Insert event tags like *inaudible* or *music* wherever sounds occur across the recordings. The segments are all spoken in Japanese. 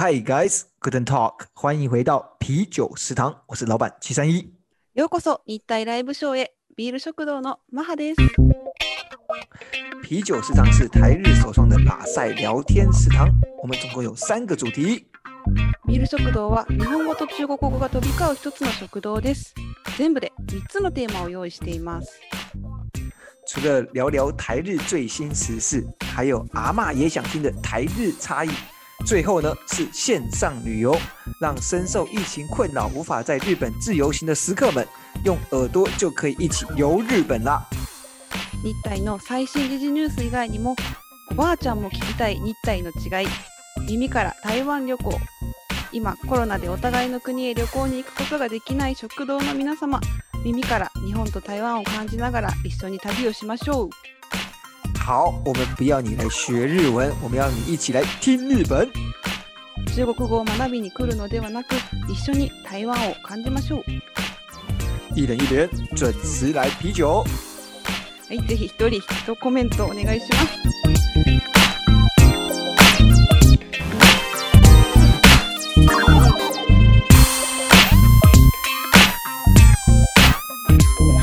Hi guys, good talk，欢迎回到啤酒食堂，我是老板七三一。ようこそ日体ライブショーへビール食堂のマハです。啤酒食堂是台日首创的拉塞聊天食堂，我们总共有三个主题。ビール食堂は日本語と中国語が飛び交う一つの食堂です。全部で3つのテーマを用意しています。除了聊聊台日最新时事，还有阿嬷也想听的台日差异。 最后呢是线上旅游，让深受疫情困扰、无法在日本自由行的食客们，用耳朵就可以一起游日本啦。日体の最新時事ニュース以外にもおばあちゃんも聞きたい日体の違い耳から台湾旅行今コロナでお互いの国へ旅行に行くことができない食堂の皆様耳から日本と台湾を感じながら一緒に旅をしましょう好，我们不要你来学日文，我们要你一起来听日本。中国語を学びに来るのではなく一緒に台湾を感じましょう一人一点，准时来啤酒。はい、ぜひ一人一コメントお願いします。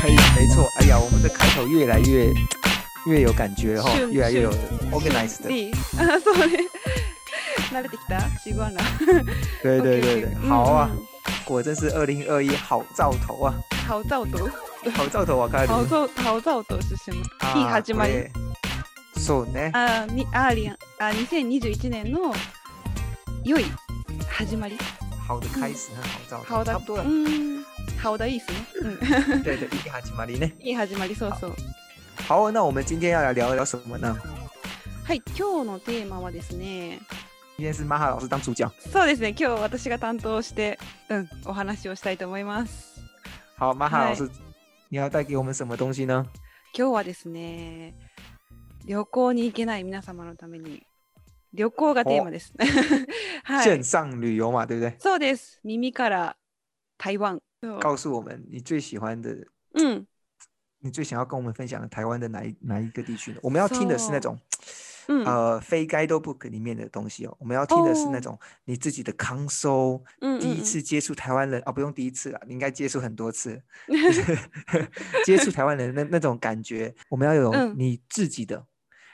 嘿，没错。哎呀，我们的开头越来越 越有感觉哈、是越来越有是 organized 的。いいあそうね。*laughs* 慣れてきた？習慣了。*laughs* 对对对对，好啊，うん果真是二零二一好兆頭啊，好造と好兆頭わかる。好造好造としてしまう。いい始まり。そうね。あにありあ2021年の良い始まり。好的開始和好兆頭，差不多了。うん。好だいいですね。うん。*laughs* 对对，一个始まりね。いい始まりそうそう。好，那我们今天要来聊聊什么呢？はい、今日のテーマはですね。今天是马哈老师当主角。そうですね。今日私が担当して、うん、お話をしたいと思います。好，马哈嗨老師，你要帶給我們什麼東西呢？今日はですね、旅行に行けない皆様のために、旅行がテーマです。*laughs* はい。線上旅遊嘛，對不對？そうです。耳から台湾。告訴我們你最喜歡的，うん。你最想要跟我們分享的台灣的哪一哪一個地區呢？我們要聽的是那種，うん。呃，非 guidebook 裡面的東西哦。我們要聽的是那哦種你自己的 console，うん第一次接觸台灣人啊，不用第一次啦，你應該接觸很多次，就*laughs* 是*laughs* 接觸台灣人的那那種感覺，我們要有嗯你自己的，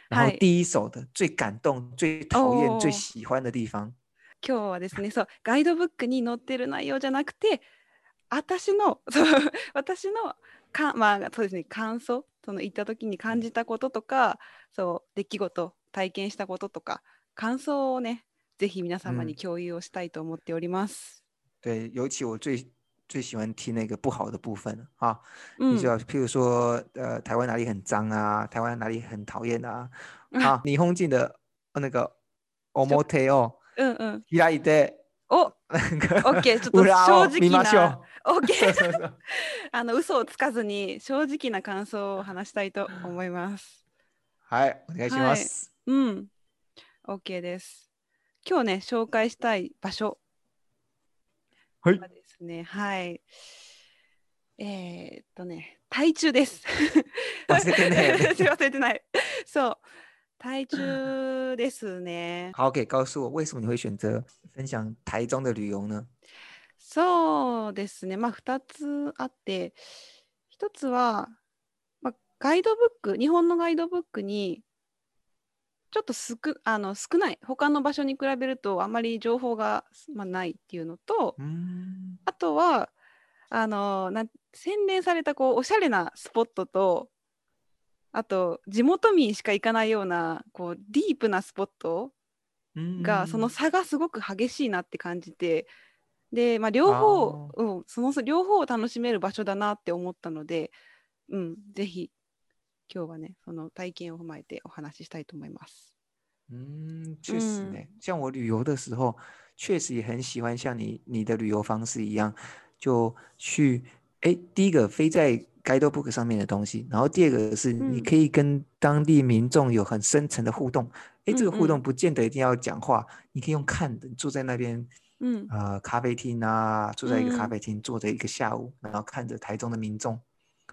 然後はい第一手的、最感動、最討厭、最哦喜歡的地方。今日はですね、そう、ガイドブックに載ってる内容じゃなくて、私の、そう私の か、まあ、そうですね、感想、その行った時に感じたこととか、そう、出来事、体験したこととか、感想をね、ぜひ皆様にうん共有をしたいと思っております。对，尤其我最最喜欢听那个不好的部分了啊，うん你就要譬如说，呃，台湾哪里很脏啊，台湾哪里很讨厌啊，啊，霓虹镜的呃那个 omote 哦，うんうん。開いてお那个 OK ちょっと正直なう。OK そうそうそう *laughs* あの嘘をつかずに正直な感想を話したいと思います。はい、お願いします。うん。OK です。今日ね、紹介したい場所はいはですね、はい。えー、っとね、台中です。忘れて *laughs* 忘れてない。そう。台中ですね。好，可以告诉我为什么你会选择分享台中的旅游呢？そうですね。まあ、2つあって、1つは、まあ、ガイドブック、日本のガイドブックに、ちょっと少あの少ない、他の場所に比べるとあまり情報が、まあ、ないっていうのと、あとは、あの洗練されたこうおしゃれなスポットと、あと地元民しか行かないようなこうディープなスポットがその差がすごく激しいなって感じてで、まあ、両方、うん、その両方を楽しめる場所だなって思ったので、うん、ぜひ今日はねその体験を踏まえてお話ししたいと思います。嗯，确实嗯呢，像我旅游的时候，确实也很喜欢像你你的旅游方式一样，就去哎，第一个飞在 guidebook 上面的东西，然后第二个是你嗯可以跟当地民众有很深层的互动。哎，这个互嗯嗯动不见得一定要讲话，你可以用看的，你坐在那边うん、呃咖啡厅啊，坐在一个咖嗯啡厅坐着一个下午，然后看着台中的民众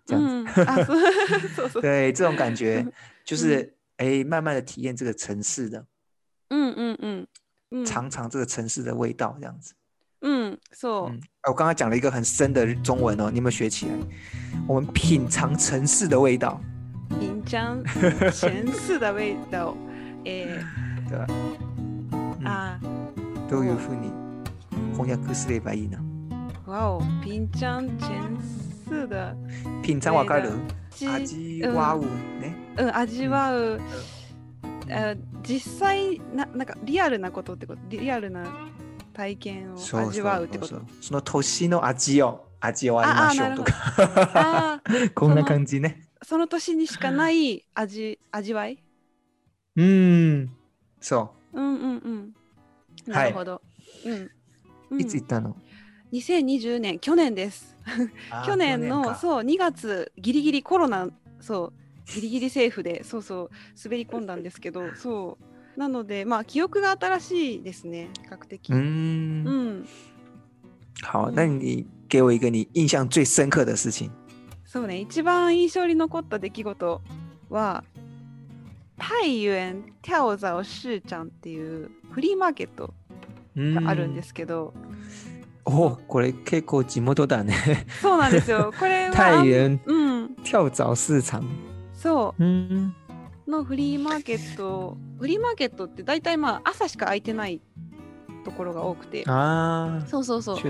这う样子。ん、あそうそうそう。对，这种感觉*laughs* 就嗯是哎，慢慢的体验这个城市的。うんうんうん。 うん尝尝这个城市的味道，这样子。 うん、そう。嗯，哎我刚刚讲了一个很深的中文哦，你有没有学起来？我们品尝城市的味道，品尝前世的味道。え*laughs* 对吧？ー、あどういうふうに翻訳すればいいな？ー、わお、品尝前世的品尝わかる？味味わうね。うん、味わう、あ実際ななんかリアルなことってことリアルな 体験を味わうってこと？その年の味を味わいましょうとか。*laughs* こんな感じね。その年にしかない味味わい？うん。そう。んうんうん。はないるほど、うん。うう。ん。いつ行ったの？2020年去年です。*laughs* 去年のか。そう2月ギリギリコロナそうギリギリセーフでそうそう滑り込んだんですけどそうなのでまあ記憶が新しいですね比較的。嗯，うん。好，嗯那你给我一个你印象最深刻的事情。そうね一番印象に残った出来事は太原跳蚤市場っていうフリーマーケットうんがあるんですけど、お、これ結構地元だね。そうなんですよ。これは *laughs* 太原うん。跳蚤市場。そうん。うのフリーマーケットフリーマーケットって大体まあ朝しか空いてないところが多くて。ああ、そうそうそう。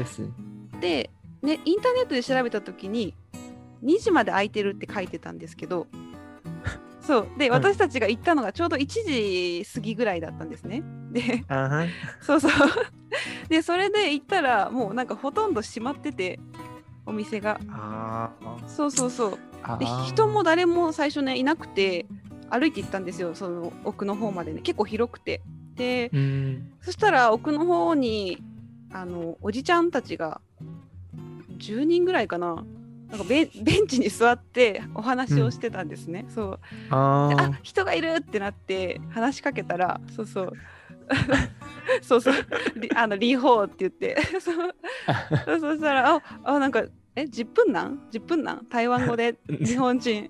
で、ね、インターネットで調べた時に2時まで空いてるって書いてたんですけど *laughs* そう。でうん。私たちが行ったのがちょうど1時過ぎぐらいだったんですね。で。そうそう。でそれで行ったらもうなんかほとんど閉まっててお店が。あそうそうそう。で。人も誰も最初ねいなくて歩いて行ったんですよその奥の方までね。結構広くて。でうん。そしたら奥の方にあのおじちゃんたちが10人ぐらいかな。なんかベンベンチに座ってお話をしてたんですね、そう。あ人がいるってなって話しかけたらそうそう。そうそう。*laughs* リあのリーホーって言って。*laughs* そう。そうそしたらああなんかえ10分なん？10分なん？台湾語で？*laughs* 日本人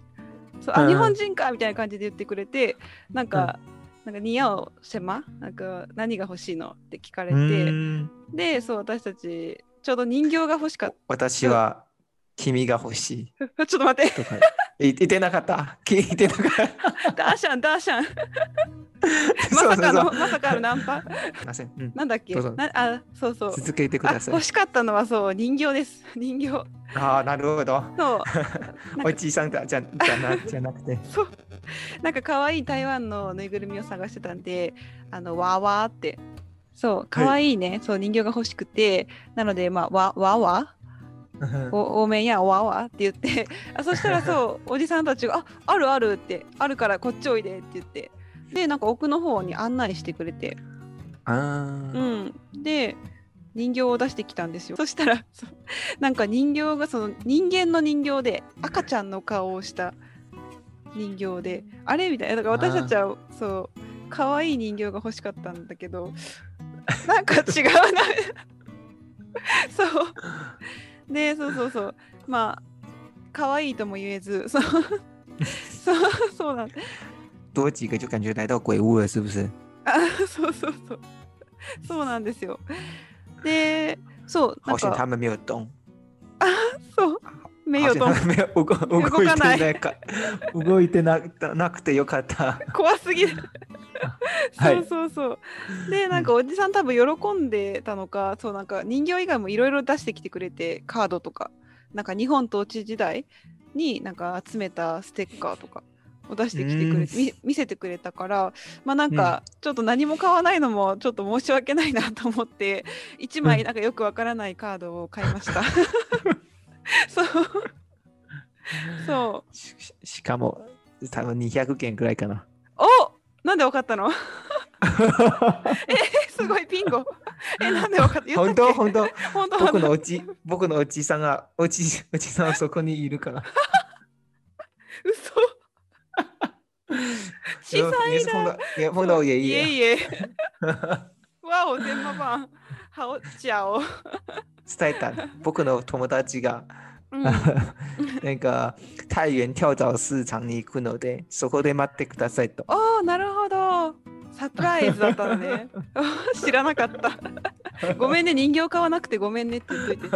そうあうん。日本人かみたいな感じで言ってくれてなんか、なんか似合うシェマなんか何が欲しいの？って聞かれうてん。でそう私たちちょうど人形が欲しかっ私は君が欲しい。た *laughs* ちょっと待って。とか言ってなかった？*laughs* 聞いてなかった。ダーシャンダーシャン *laughs* まさかのまさかのナンパ？すいません。うん。なんだっけ？なあそうそう。続けてくあださい。欲。しかったのはそう人形です。人形。ああ、なるほど。そう。*laughs* おじいさんだじゃじゃなじゃなくて。*laughs* そう。なんか可愛い台湾のぬいぐるみを探してたんであのわーわーって。そう可愛いね、そう人形が欲しくて。なのでまあわわーわーお多めやわーわ？ーって言って。あそしたらそうおじさんたちが「ああるある」って「あるからこっちおいで」って言ってでなんか奥の方に案内してくれて。あうーん。で人形を出してきたんですよ。そしたらなんか人形がその人間の人形で赤ちゃんの顔をした人形であれみたいな。だから私たちはそう可愛い人形が欲しかったんだけどなんか違うな。*laughs* そう。でそうそうそう。まあ可愛いとも言えず *laughs* そう。そうそうなん多几个就感觉来到鬼屋了，是不是？あそうそうそうそうなんですよ。でそう好险他们没有动，*laughs* そう。名誉と好险他们没有動動 *laughs* 動かない。動いてななくてよかった。怖すぎる。*laughs* はい。そうそうそう。でなんかおじさん多分喜んでたのかそうなんか人形以外もいろいろ出してきてくれてカードとか。なんか日本統治時代になんか集めたステッカーとかを出してきてくれてみ見せてくれたからまあなんかちょっと何も買わないのもちょっと申し訳ないなと思って *laughs* 1枚なんかよくわからないカードを買いました。*laughs* そう。そう。しししかも多分200件くらいかな。お！なんでわかったの？*laughs* えすごいピンゴ。えなんでわかった？本当？本当？本当？僕のおじ僕のおじさんがおじおじさんはそこにいるから。小さい碰な到也碰到我爷爷。いえ *laughs* わお全部パンはおちゃお伝えた僕の友達がうん *laughs* なんか太原跳蚤市場に行くのでそこで待ってくださいと。おーなるほどサプライズだったのね。*laughs* 知らなかった。ごめんね、人形買わなくてごめんねって言っといて。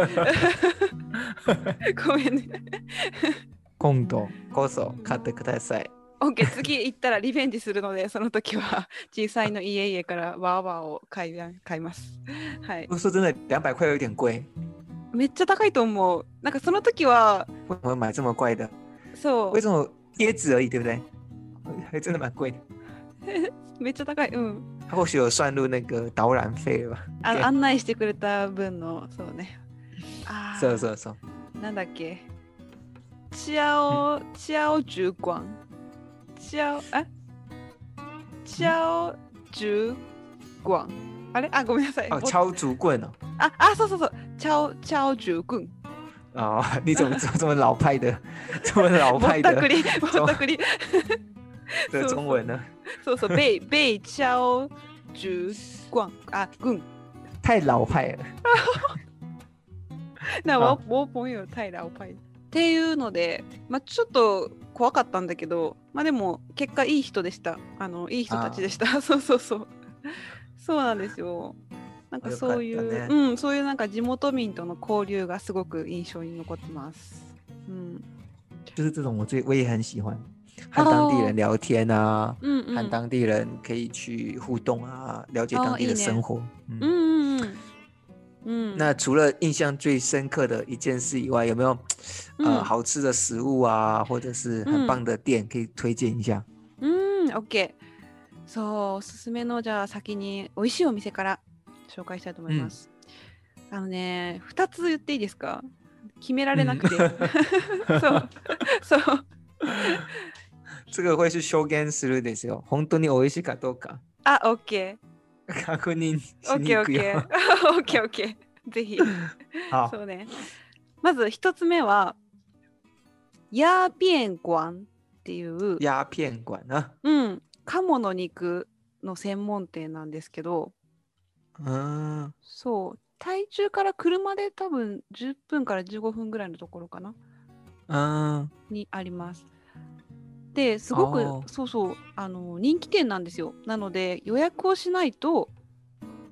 ごめんね。今度こそ買ってください。OK、次行ったらリベンジするので、その時は *laughs* 小さいの家々からワーワーを買い買います。はい。我说真的，两百块有点贵，めっちゃ高いと思う。なんかその時は、为什么买这么贵的？そ为什么贴纸而已，对不对？还真的蛮贵的。う、*laughs* めっちゃ高い。うん。他或许有算入那个导览费了吧？あ案内してくれた分の、そうね。あそうーそうそう。なんだっけ。チアオ、チアオ十关。チアオ、えチアオ十关。あれ？あ、ごめんなさい。哦，ぼ敲竹棍哦。あ、あ、そうそうそう。チャオ、チャオ十棍。哦，你怎么这么这么老派的，*laughs* 这么？老ぼ派的。的 *laughs* *laughs* 中文呢？そうそう、ベイ、ベイ、チャオ十关。あ、軍。太老派了。な、あ我我朋友太老派。っていうので、まあ、ちょっと怖かったんだけど、まあでも結果いい人でした。あのいい人たちでした。そうそうそう。そうなんですよ。なんかそういよかったう、うん、そういうなんか地元民との交流がすごく印象に残ってます。うん、就是这种我最我也很喜欢，和当地人聊天啊，うん、うん。和当地人可以去互动啊，了解当地的生活。うん嗯。うん、那除了印象最深刻的一件事以外，有没有呃うん好吃的食物啊，或者是很棒的店可以推荐一下？うん、OK。そう、おすすめのじゃあ先に美味しいお店から紹介したいと思います。あのね、2つ言っていいですか？決められなくて。*laughs* そう、そう。*laughs* 这个会是証言するですよ。本当に美味しいかどうかあ、OK。確認しに行くよ。OK。OK、OK。ぜひ。好，そうね。まず1つ目は、ヤーピエン館っていう、鸦片馆啊。うん、鴨の肉の専門店なんですけど、嗯，そう、台中から車で多分10分から15分ぐらいのところかな嗯，にあります。で、すごくそうそうあの人気店なんですよ。なので予約をしないと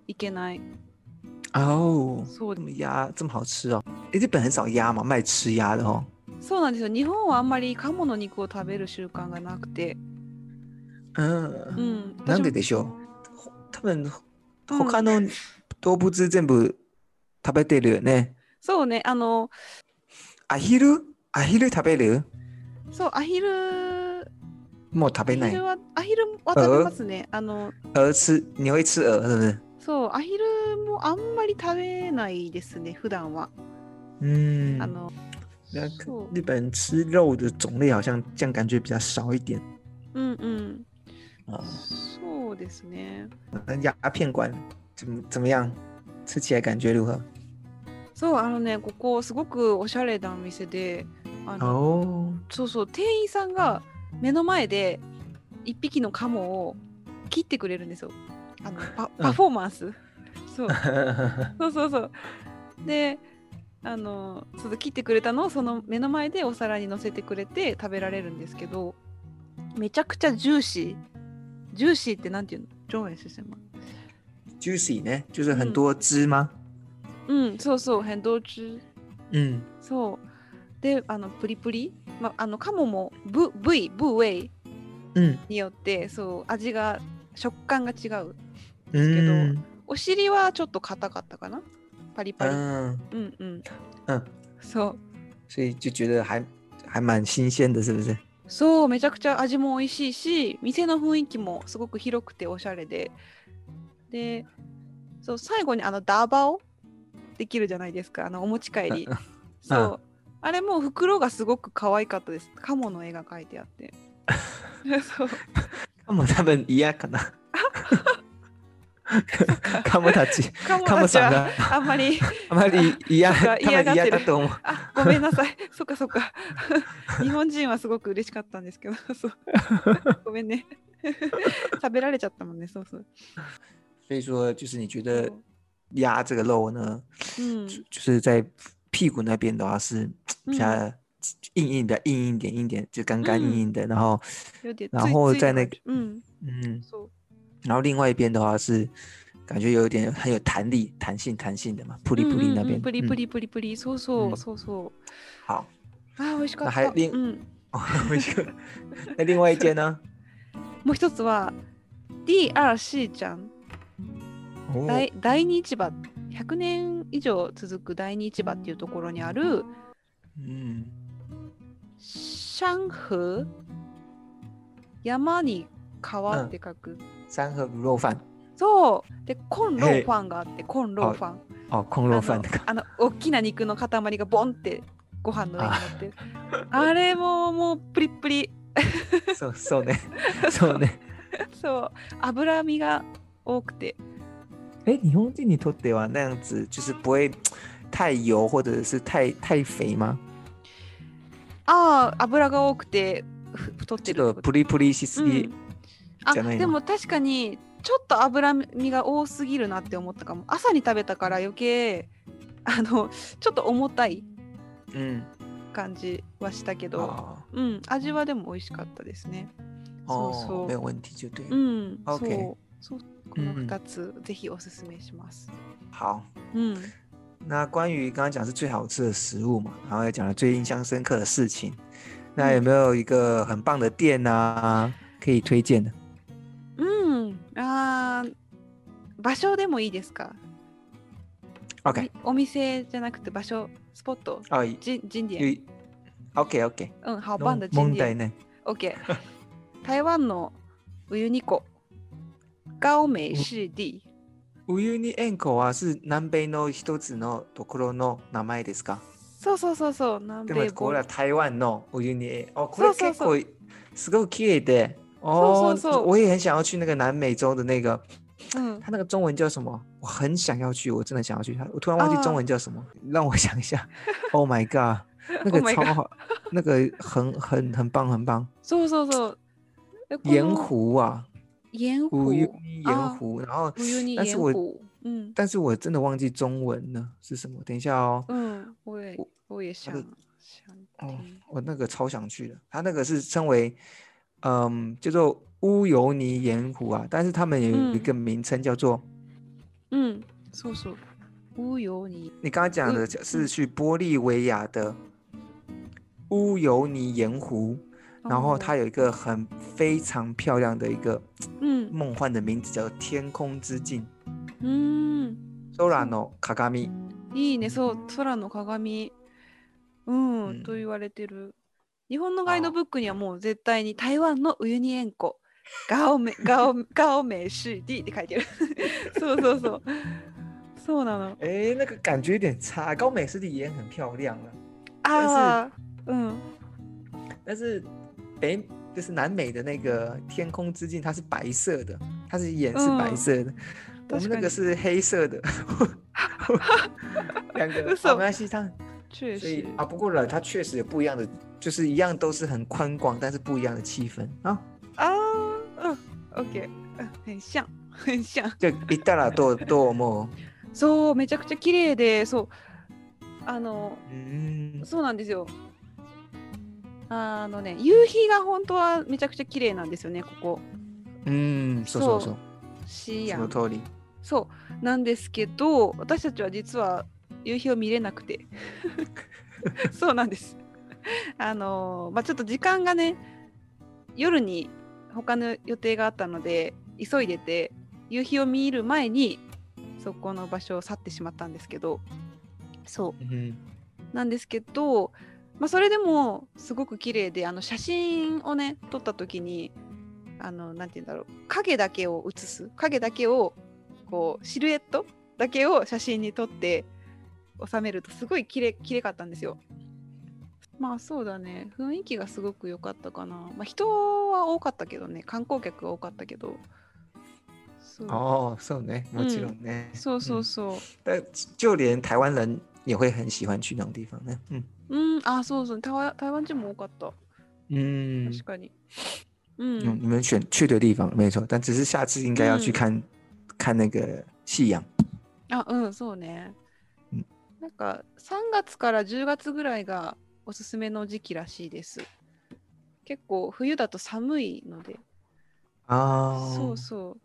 いけない。哦，そう这么鸭这么好吃哦？诶，日本很少鸭嘛，卖吃鸭的哦。そうなんですよ。日本はあんまり鴨の肉を食べる習慣がなくて、う嗯，ん、なんででしょう？多分他の動物全部食べてるよね。そうね、あの、アヒル？アヒル食べる？そう、アヒル、アもう食べないヒル。は、アヒルは食べますね。あの、鹅吃，你会吃鹅是不是？そう、アヒルもあんまり食べないですね、普段は。嗯あ，の、日本吃肉的种类好像这样感觉比较少一点うんうん。啊。そうですね。那鸦片馆怎么怎么样？吃起来感觉如何？そう、あのね、ここすごくおしゃれなお店で、あの哦，そうそう、店員さんが目の前で一匹のカモを切ってくれるんですよ。あの *laughs* パパフォーマンス。そう *laughs* そうそうそう。で、あのその切ってくれたのをその目の前でお皿に乗せてくれて食べられるんですけど、めちゃくちゃジューシー。ジューシーってなんていうの？中文是什么 juicy 呢，就是很多汁吗？うん、そうそう、変動中。嗯そう。で、あの、プリプリ、ま、あの、カモも部部位、部位嗯によって、そう、味が、食感が違う。嗯お尻はちょっと硬かったかな？パリパリ。嗯うんうん。嗯，そう。所以就觉得还还蛮新鲜的，是不是？そう、めちゃくちゃ味も美味しいし、店の雰囲気もすごく広くておしゃれで。で、そう、最後にあの、ダーバオ？できるじゃないですか、あの、お持ち帰り。そう。あれも袋がすごく可愛かったです。カモの絵が描いてあって。そう。カモ他们一样かな。カモたち、カモさんがあんまり、*laughs* あまり嫌、嫌がってると思う。あ、ごめんなさい。そっかそっか。日本人はすごく嬉しかったんですけど、そう。ごめんね。食べられちゃったもんね、そうそう。所以说，就是你觉得鸭这个肉呢，うん。就就是在屁股那边的话是比较うん硬硬的，硬硬点硬点，就干干硬硬的，然后然后在那个。嗯，そう。然后另外一边的话是感觉有一点很有弹力、弹性、弹性的嘛，プリプリ那边。プリプ嗯リプリプリ、そうそう、うんそうそう。好，あー美味しかっ另うん。哦，*laughs* 我一个那另外一间呢？*laughs* もう一つは DRC ちゃん哦大第二市場100年以上続く第二市場っていうところにある嗯，上河山に川って書く、三盒卤肉饭そう。でコンローファンがあってコンローファン。哦，空肉饭那个あの大きな肉の塊がボンってご飯の上に乗って。る *laughs* あれももうプリップリ。そうそうね，そうね。*laughs* そう。脂身が多くて哎，日本人にとっては那样子就是不会太油或者是太太肥吗？ああ油が多くてふ太ってるプリプリしすぎうん、あでも確かにちょっと脂身が多すぎるなって思ったかも。朝に食べたから余計あのちょっと重たい嗯，感じはしたけど、哦うん味はでも美味しかったですね。そうそう。哦，没有问题就对了。う。ん、OK そう。そうこの2つ、ぜひおすすめします。好，うん。那关于刚刚讲是最好吃的食物嘛，然后也讲了最印象深刻的事情，那有没有一个很棒的店啊，可以推荐的？うんあー場所でもいいですか？OK，おお店じゃなくて場所スポット？哦，景景点有，OK OK，うん好棒的景点？OK 台湾のウユニ湖高美湿地ウユニ塩湖は是南米の一つのところの名前ですか？そうそうそうそう南で米もこれは台湾のウユニ塩。哦，これそうそう結構すごい綺麗で。哦，そうそうそう我也很想要去那个南美洲的那个，うん它那个中文叫什么？我很想要去，我真的想要去。它我突然忘记中文叫什么，让我想一下。*laughs* Oh my god，那个 Oh my 超 god 好，那个很很很棒很棒。*laughs* そうそうそうえこの盐湖啊， 盐湖乌尼盐湖，然后ウユニ但是我盐湖うん但是我真的忘记中文了是什么。等一下哦，うん我也我我也想那个想哦听，我那个超想去的，它那个是称为嗯叫做乌尤尼盐湖啊，但是他们有一嗯个名称叫做，うんそうそうウユニ你刚刚讲的是去玻利维亚的乌尤尼盐湖， 然后它有一个很非常漂亮的一个うん梦幻的名字叫做天空之镜うん，Sora no Kagami。いいねそう空の鏡うん、うんと言われてる日本のガイドブックにはもう絶対に台湾のウユニ塩湖ガオメガオガオメシディって書いてるそうそうそうそうなの哎，那个感觉有点差。高美湿地也很漂亮了，ああうん但是 北就是南美的那个天空之镜，它是白色的，它是眼是白嗯色的，我们那確かに个是黑色的。*laughs* 两个，嘘好没关系，它确实所以啊，不过了，它确实有不一样的，就是一样都是很宽广，但是不一样的气氛啊。ああうんオッケーうん很像*laughs* 很像就行ったらどうどう思う？*laughs* そうめちゃくちゃ綺麗でそうあの嗯，そうなんですよ あのね夕日が本当はめちゃくちゃ綺麗なんですよねここ。嗯，そうそうそう。シアンその通り。そう。なんですけど私たちは実は夕日を見れなくて。*laughs* そうなんです。あのまあちょっと時間がね夜に他の予定があったので急いでて夕日を見る前にそこの場所を去ってしまったんですけど。そう。嗯なんですけど、まあ、それでもすごく綺麗であの写真をね撮った時にあのなんて言うんだろう影だけを写す影だけをこうシルエットだけを写真に撮って収めるとすごい綺麗綺麗かったんですよ。まあそうだね雰囲気がすごく良かったかな。まあ、人は多かったけどね観光客が多かったけど。そう哦，そうね，もちろんね。そうそう嗯そう。但就连台湾人也会很喜欢去那种地方呢。嗯うん、あそうそう台湾台湾人も多かった。嗯確かに。うん。嗯，你们选去的地方没错，但只是下次应该要去嗯看、看那个夕阳。あうんそうね、うんなんか3月から10月ぐらいがおすすめの時期らしいです結構冬だと寒いので、啊，そうそう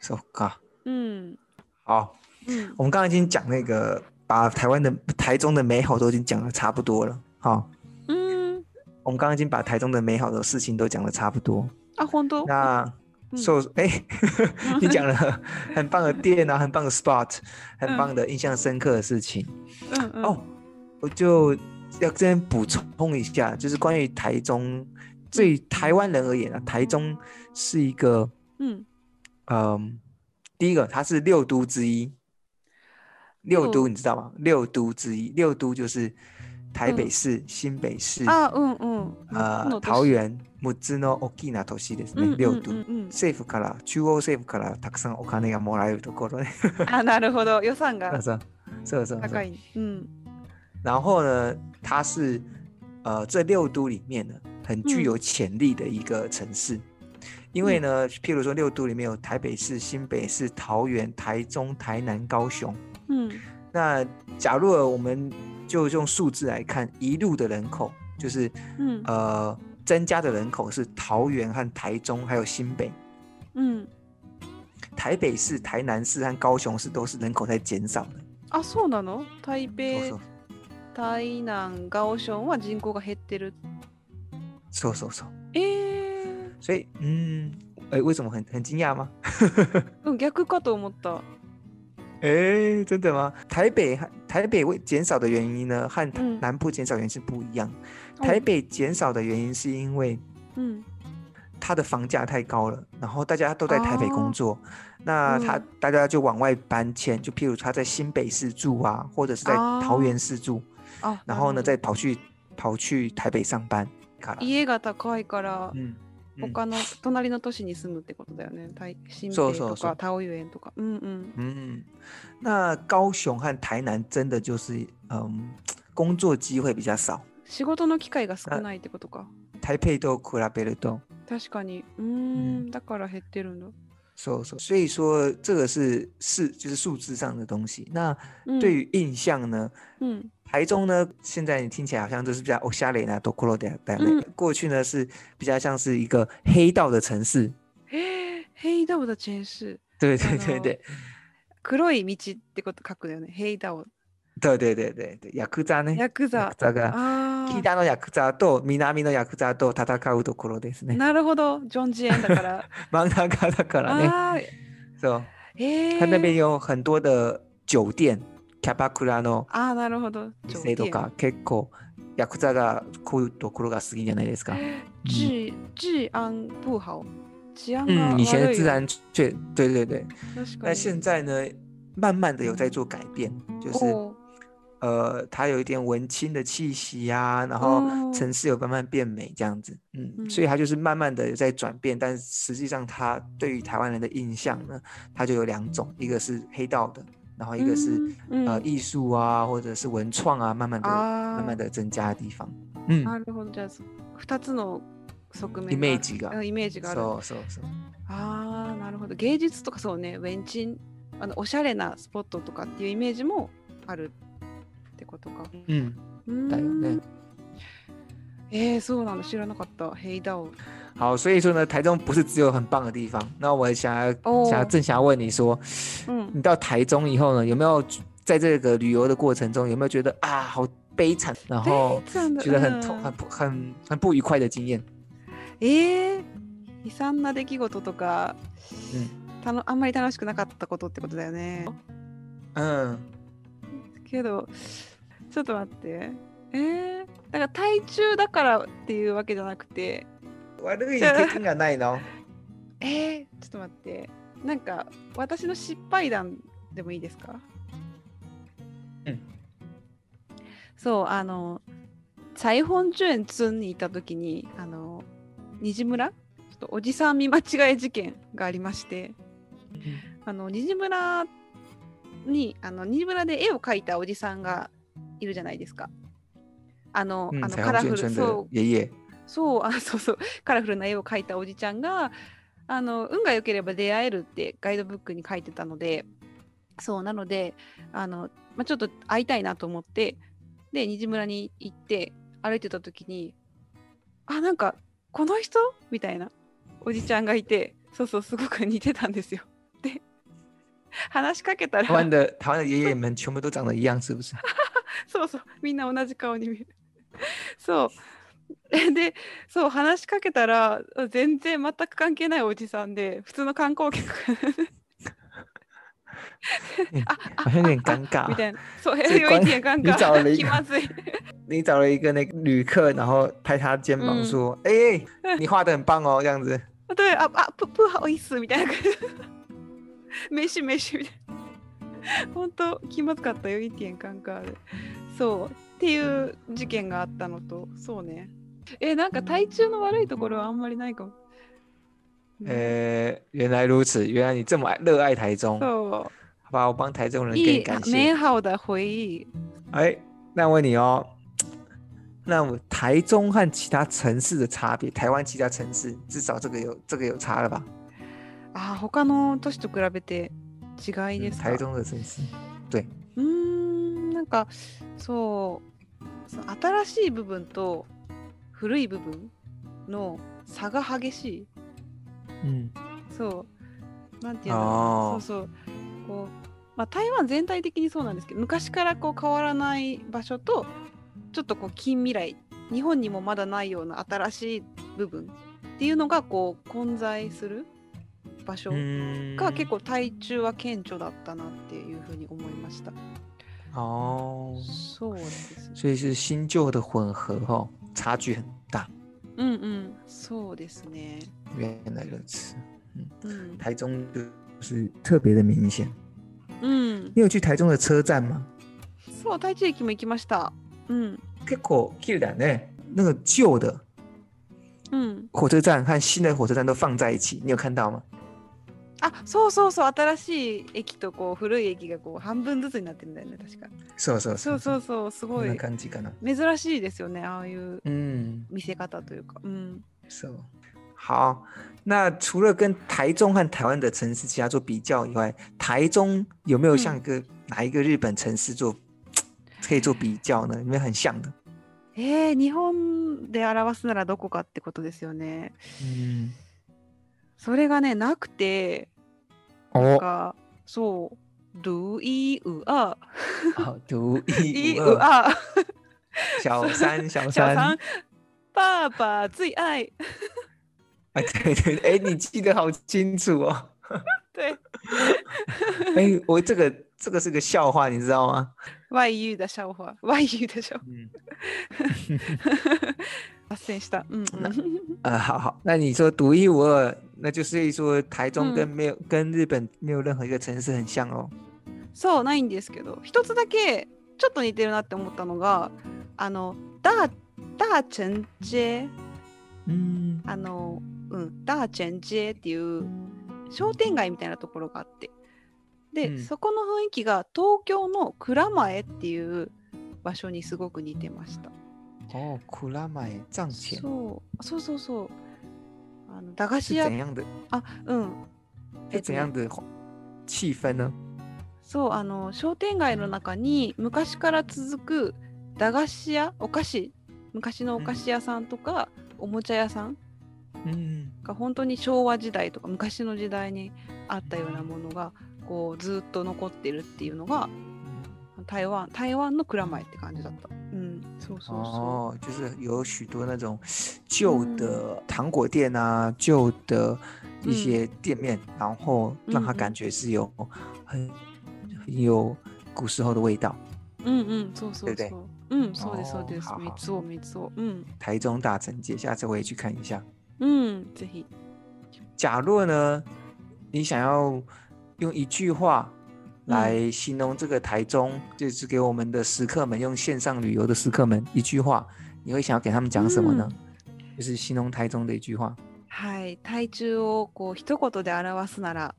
so か。うん。好，うん。我们刚刚已经讲那个，把台湾的台中的美好都已经讲的差不多了。好，うん。我们刚刚已经把台中的美好的事情都讲的差不多。あ、本当那嗯受哎，*laughs* 你讲了*laughs* 很棒的店啊，很棒的 spot，很棒的印象深刻的事情。うんうん。哦，我就要这边补充一下，就是关于台中，对于台湾人而言啊，台中是一个，うん。嗯，第一个它是六都之一， 六六都你知道吗？六都之一，六都就是台北嗯市、新北市、あ、うんうん。呃桃園、6つの大きな都市ですね。うんうん六都。うんうん。政府から中央政府からたくさんお金がもらえるところね。*laughs* あ、なるほど。予算がそうそうそうそうそう。高い。うん。然后呢，它是呃这六都里面呢很具有潜力的一个城市，因为呢，譬如说六都里面有台北市、新北市、桃园、台中、台南、高雄。 うん。那假如我们就用数字来看，一路的人口就是うん。呃增加的人口是桃园和台中还有新北，うん。台北市、台南市和高雄市都是人口在减少的。あ、そうなの台そう北そう、台南、高雄は人口が減ってる。そうそうそう。えー。所以嗯，哎，为什么很很惊讶吗？う*laughs* ん、逆かと思った。 哎，真的吗？台北和台北为减少的原因呢，和嗯南部减少原因是不一样。哦台北减少的原因是因为うん。它的房价太高了，然后大家都在台北工哦作，那他嗯大家就往外搬迁，就譬如他在新北市住啊，或者是在桃园市住，あ、然后呢なるほど再跑去跑去台北上班。卡拉家が高いから、嗯嗯 他の隣の都市に住むってことだよね。台新北とそうそうそうか桃園とか。うんうん。嗯，那高雄和台南真的就是嗯工作机会比较少，仕事の機会が少ないってことか。台北都比べると。確かに。うーん、だから減ってるんだ。所所所以说这个是是就是数字上的东西。那うん、对于印象呢，うん。台中呢，现在你听起来好像都是比较欧夏雷那多库罗的的嗯过去呢是比较像是一个黑道的城市。*gasps* へえ、ヘイダオだチェンス。对あの对对对黒い道ってこと書くだよね。ヘイダオ。 对对对对对，ヤクザね。ヤクザ。ザがあ北のヤクザと南のヤクザと戦うところですあ。ね。なるほど。ジョン・ジエンだから。真ん中だからね。そう。へえ。它那边有很多的酒店、キャバクラのああ、なるほど。店とか結構ヤクザがこういうところが好きじゃないですか。治治安不好。治安が嗯，以前的悪いよ自然确对对对。现在呢，慢慢的有在做改变，就是呃，它有一点文青的气息呀、然后哦城市有慢慢变美这样子，嗯，嗯所以它就是慢慢的在转变，但实际上它对于台湾人的印象呢，它就有两种，一个是黑道的，然后一个是、うん呃艺术啊或者是文创啊，慢慢的あ慢慢的增加的地方，嗯あ、なるほど。じゃあ、二つの側面イメージがうんイメージがある。そうそうそう。ああ、なるほど。芸術とかそうね、ウェンチン、あのおしゃれなスポットとかっていうイメージもある ってことか。嗯，うーんだよね。えー、そうなんだ。知らなかった。ヘイダオ。好，所以说呢，台中不是只有很棒的地方。那我想要、哦想要正想要问你说，うん。你到台中以后呢，有没有在这个旅游的过程中，有没有觉得啊好悲惨，然后觉得很痛、うん很不很很不愉快的经验？えー、悲惨な出来事とか、うんたのあんまり楽しくなかったことってことだよね。嗯，けど、ちょっと待って。えー、だから体中だからっていうわけじゃなくて、悪い経験がないの？*laughs* えー、ちょっと待って。なんか、私の失敗談でもいいですか？うん。そう、あの、裁本園ツンにいた時に、あの、虹村ちょっとおじさん見間違え事件がありまして、あの、虹村に、あの、虹村で絵を描いたおじさんがいるじゃないですか。あの、嗯，あの彩カラフル、そう。そう、あ、そうそう、*laughs* カラフルな絵を描いたおじちゃんが、あの、運が良ければ出会えるってガイドブックに書いてたので、そう、なので、あの、まあ、ちょっと会いたいなと思って、で、虹村に行って、歩いてた時に、あ、なんか、この人？みたいなおじちゃんがいて、そうそう、すごく似てたんですよ。で、話しかけた台湾ら、的台湾的爷爷们全部都长得一样，是不是？*laughs* *laughs* そうそう、みんな同じ顔に見える。*laughs* そう。*laughs* で、そう、話しかけたら、全然全く関係ないおじさんで、普通の観光客好像有点尴尬み。たいな。そう、所以有一点尴你找了尬，一个気まずい。你找了一个那个旅客，然后拍他肩膀嗯说：“哎、你画的很棒哦，这样子。对、あ、あ、ププハオイスみたいな感じ。飯飯みたいな。*laughs* 本当気まずかったよ、一点感覚ある。そう。っていう事件があったのと、そうね。え、なんか体調の悪いところはあんまりないかも。呃，原来如此，原来你这么爱热爱台中，そ好吧，我帮台中人う。跟いい你感谢美。好的回忆。哎，那问你哦，那我台中和其他城市的差别，台湾其他城市至少这个有这个有差了吧？あ、他の都市と比べて違いですか？台中的城市，对，うーんなんかそうその新しい部分と古い部分の差が激しい。嗯，そう。なんていうのそうそう。こう、まあ、台湾全体的にそうなんですけど昔からこう変わらない場所とちょっとこう近未来日本にもまだないような新しい部分っていうのがこう混在する場所嗯が結構台中は顕著だったなっていうふうに思いました。哦，そうですね。所以是新旧的混合哦，差距很大。うんうん、そうですね。原来如此，うん、台中就是特别的明显。うん、你有去台中的车站吗？そう、台中駅も行きました。うん、結構綺麗だね。那个旧的うん。火车站和新的火车站都放在一起，你有看到吗？あ、そうそうそう、新しい駅とこう古い駅がこう半分ずつになってるんだよね、確か。そうそうそうそうそう、すごい感じかな。珍しいですよね、ああいう嗯，見せ方というか。うん。so 好。那除了跟台中和台湾的城市其他做比较以外，台中有没有像一个、哪一个日本城市做可以做比较呢？有没有很像的？えー、日本で表すならどこかってことですよね。嗯，それがね、なくて、なん哦，か、そう、ドゥイウア、好，独一イウア。小三小小三，三，爸爸最爱。*laughs* 啊，对对，对哎，你记得好清楚哦。对，*laughs* 哎，我这个这个是个笑话，你知道吗？外语的笑话，外语的笑话。嗯，*laughs* 脱線した。うん、那うん。*laughs* 呃，好好，那你说独一无二，那就是说台中嗯跟没有、跟日本没有任何一个城市很像哦。そうないんですけど、一つだけちょっと似てるなって思ったのが、あのダーダーチェンジェ嗯あのうんダーチェンジェっていう商店街みたいなところがあって、で、うんそこの雰囲気が東京の蔵前っていう場所にすごく似てました。哦，库拉买藏钱そう。そうそうそう。あの駄菓是子屋。怎样的？あうん。是怎样的？气氛呢？そうあの商店街の中に昔から続く駄菓子屋お菓子。昔のお菓子屋さんとか、おもちゃ屋さん。嗯が本当に昭和時代とか昔の時代にあったようなものがこうずっと残ってるっていうのが台湾台湾の蔵前って感じだった。うん、そうそうそ哦，就是有许多那种旧的糖果店啊，旧的一些店面，然后让他嗯嗯感觉是有很很有古时候的味道。う。うんうん、そうそう对不对そう。うん、そうですそうです。おーはは三つを三つを。うん、台中大城街，下次我也去看一下。うん、ぜひ。假若呢，你想要用一句话嗯 来形容这个台中，就是给我们的食客们用线上旅游的食客们一句话，你会想要给他们讲什么呢？就是形容台中的一句话。はい、台中をこう一言で表すなら、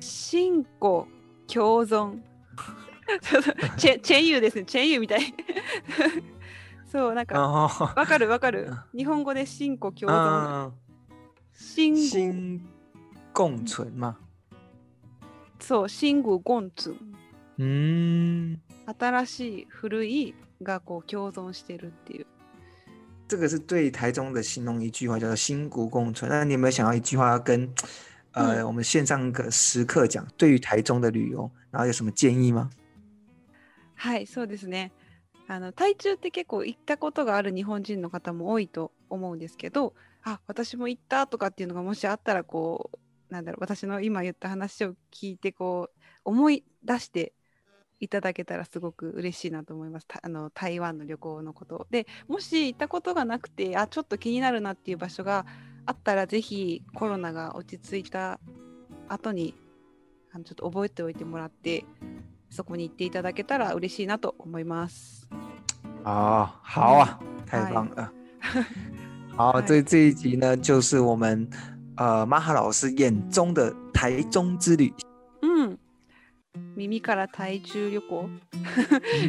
新古共存。そうそうチェチェンユーですね、チェンユーみたい。*laughs* そう、なんか、哦，わかるわかるう。日本語で新古共存。嗯，新古新共存嘛。 そう、新古ゴンツ。嗯，新しい、古いがこう共存してるっていう。这个是对台中的形容一句话，叫做“新古共存”。那你有没有想要一句话要跟呃，嗯我们线上个时刻讲，对于台中的旅游，然后有什么建议吗？はい、そうですね。あの台中って結構行ったことがある日本人の方も多いと思うんですけど、あ、私も行ったとかっていうのがもしあったらこうなんだろう、私の今言った話を聞いてこう思い出していただけたらすごく嬉しいなと思います。たあの台湾の旅行のことで、もし行ったことがなくて、あ、ちょっと気になるなっていう場所があったらぜひコロナが落ち着いた後にあのちょっと覚えておいてもらって。そこに行っていただけたら嬉しいなと思います。哦，好啊，太棒了。*laughs* 好，这这一集呢，就是我们呃马哈老师眼中的台中之旅。うん。耳から台中旅行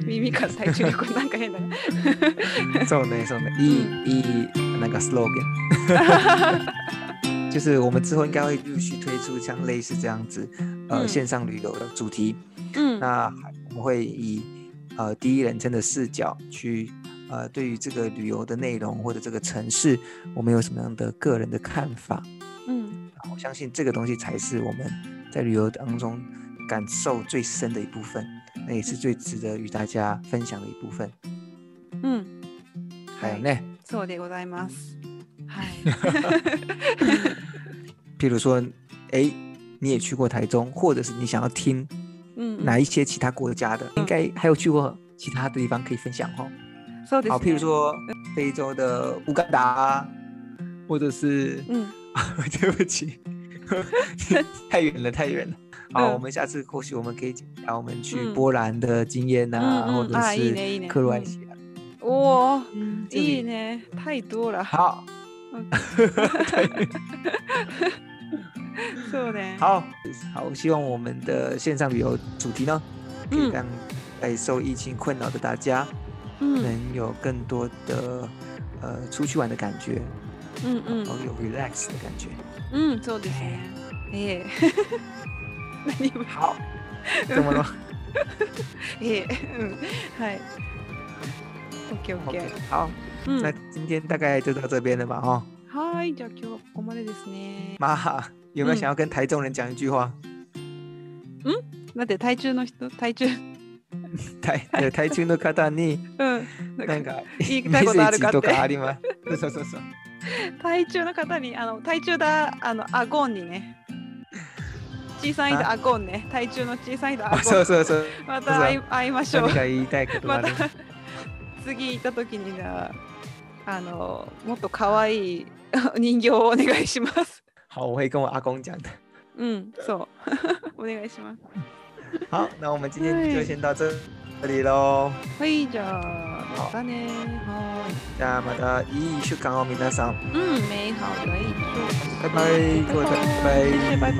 耳から台中旅行なんか変だね。*laughs* そうね，そうね，いいいい那个 slogan。就是我们之后应该会陆续推出像类似这样子，呃，嗯线上旅游的主题。うん。那还我们会以呃第一人称的视角去呃对于这个旅游的内容或者这个城市，我们有什么样的个人的看法？ うん。我相信这个东西才是我们在旅游当中感受最深的一部分，那也是最值得与大家分享的一部分。うん。还有呢，そうでございます。はい。*laughs* 譬如说，哎，你也去过台中，或者是你想要听うんうん。哪一些其他国家的，应该还有去过其他的地方可以分享哦。好，そうですね。譬如说非洲的乌干达啊，或者是，うん。 *laughs* 对不起，*laughs* 太远了，太远了。好，嗯我们下次或许我们可以讲讲我们去嗯波兰的经验呐、嗯嗯或者啊いいねいいね是克罗埃西亚。おお、嗯这里いいね。タイ多了。好，う*laughs* ん对そうね。好好，希望我们的线上旅游主题呢，可以嗯让在受疫情困扰的大家うん。能有更多的呃出去玩的感觉， うんうん然。后有 relax 的感觉。うん、そうですね。ええ。*laughs* 何も。好，怎么了ええ。うん。はい。？OK，ー。好，うん那今天大概就到这边了吧？哈，はい、じゃあ今日はここまでですね。妈哈，有没有嗯想要跟台中人讲一句话？だって台中の人、台中、台呃台中の方にうん。なんかいたいことあるかってメッセージとかあります。そうそうそう。*laughs* 台中の方に、あの、台中だ、あの、アゴンにね。小さいでアゴンね。台中の小さいでアゴあそうン。そうそう。また会いましょう言いたいことまる。た次行った時には、あの、もっと可愛い人形をお願いします。好，我会跟我阿公讲的。うん、そう。*laughs* お願いします。好，那我们今天就先到这里喽。はい、じゃあ、またね。はじゃあまたいい一週間を皆さん。ーい。うん、美好的一周。拜拜，各位拜拜。拜拜。